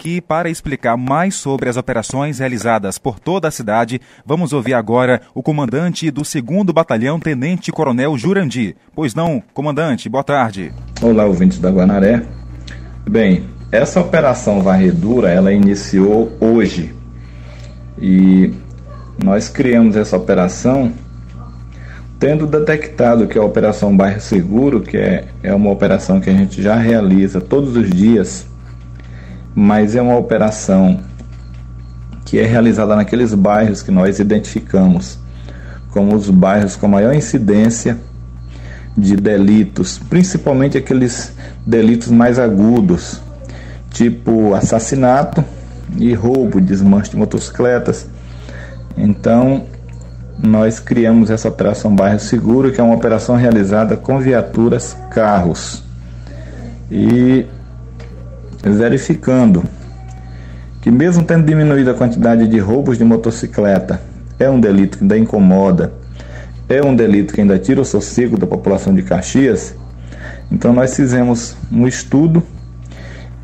aqui para explicar mais sobre as operações realizadas por toda a cidade. Vamos ouvir agora o comandante do 2 Batalhão, Tenente Coronel Jurandi. Pois não, comandante, boa tarde. Olá, ouvintes da Guanaré. Bem, essa operação varredura, ela iniciou hoje. E nós criamos essa operação tendo detectado que a Operação Bairro Seguro, que é, é uma operação que a gente já realiza todos os dias, mas é uma operação que é realizada naqueles bairros que nós identificamos como os bairros com maior incidência de delitos, principalmente aqueles delitos mais agudos, tipo assassinato e roubo, desmanche de motocicletas. Então, nós criamos essa operação Bairro Seguro, que é uma operação realizada com viaturas carros. E verificando que mesmo tendo diminuído a quantidade de roubos de motocicleta, é um delito que ainda incomoda, é um delito que ainda tira o sossego da população de Caxias, então nós fizemos um estudo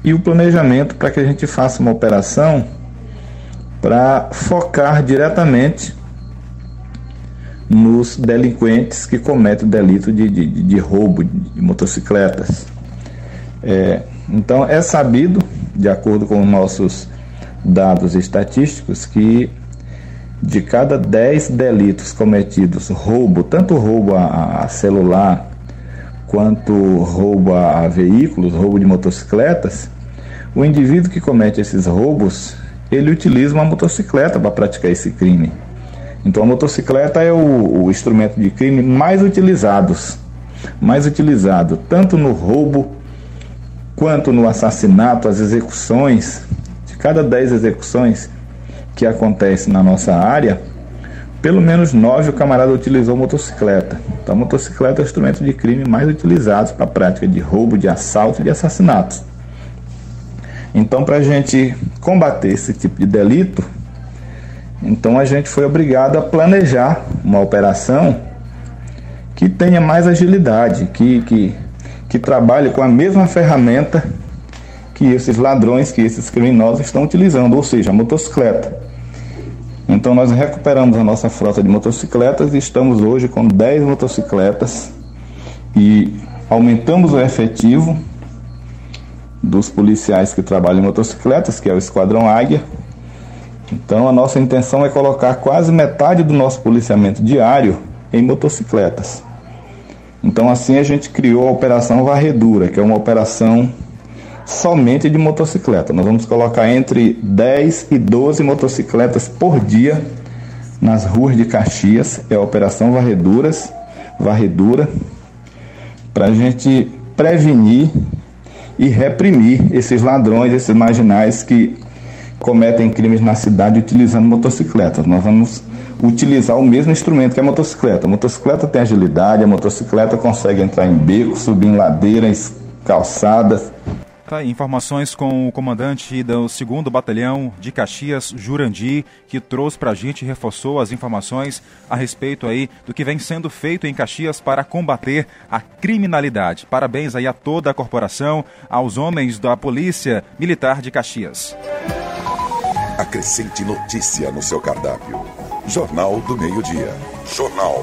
e o planejamento para que a gente faça uma operação para focar diretamente nos delinquentes que cometem o delito de, de, de roubo de motocicletas. É, então, é sabido, de acordo com os nossos dados estatísticos, que de cada 10 delitos cometidos, roubo, tanto roubo a, celular quanto roubo a, a veículos, roubo de motocicletas, o indivíduo que comete esses roubos, ele utiliza uma motocicleta para praticar esse crime. Então a motocicleta é o, o instrumento de crime mais utilizados, mais utilizado tanto no roubo quanto no assassinato, as execuções. De cada 10 execuções que acontecem na nossa área, pelo menos nove o camarada utilizou motocicleta. Então a motocicleta é o instrumento de crime mais utilizado para a prática de roubo, de assalto e de assassinatos. Então, para a gente combater esse tipo de delito, então a gente foi obrigado a planejar uma operação que tenha mais agilidade, que, que, que trabalhe com a mesma ferramenta que esses ladrões, que esses criminosos estão utilizando, ou seja, a motocicleta. Então nós recuperamos a nossa frota de motocicletas e estamos hoje com 10 motocicletas e aumentamos o efetivo dos policiais que trabalham em motocicletas, que é o Esquadrão Águia, então a nossa intenção é colocar quase metade do nosso policiamento diário em motocicletas. Então assim a gente criou a operação varredura, que é uma operação somente de motocicleta. Nós vamos colocar entre 10 e 12 motocicletas por dia nas ruas de Caxias. É a operação varreduras, varredura, para a gente prevenir e reprimir esses ladrões, esses marginais que cometem crimes na cidade utilizando motocicletas. Nós vamos utilizar o mesmo instrumento que a motocicleta. A motocicleta tem agilidade, a motocicleta consegue entrar em becos, subir em ladeiras, calçadas. Tá informações com o comandante do 2 Batalhão de Caxias, Jurandi, que trouxe para a gente reforçou as informações a respeito aí do que vem sendo feito em Caxias para combater a criminalidade. Parabéns aí a toda a corporação, aos homens da Polícia Militar de Caxias. Acrescente notícia no seu cardápio. Jornal do Meio-Dia. Jornal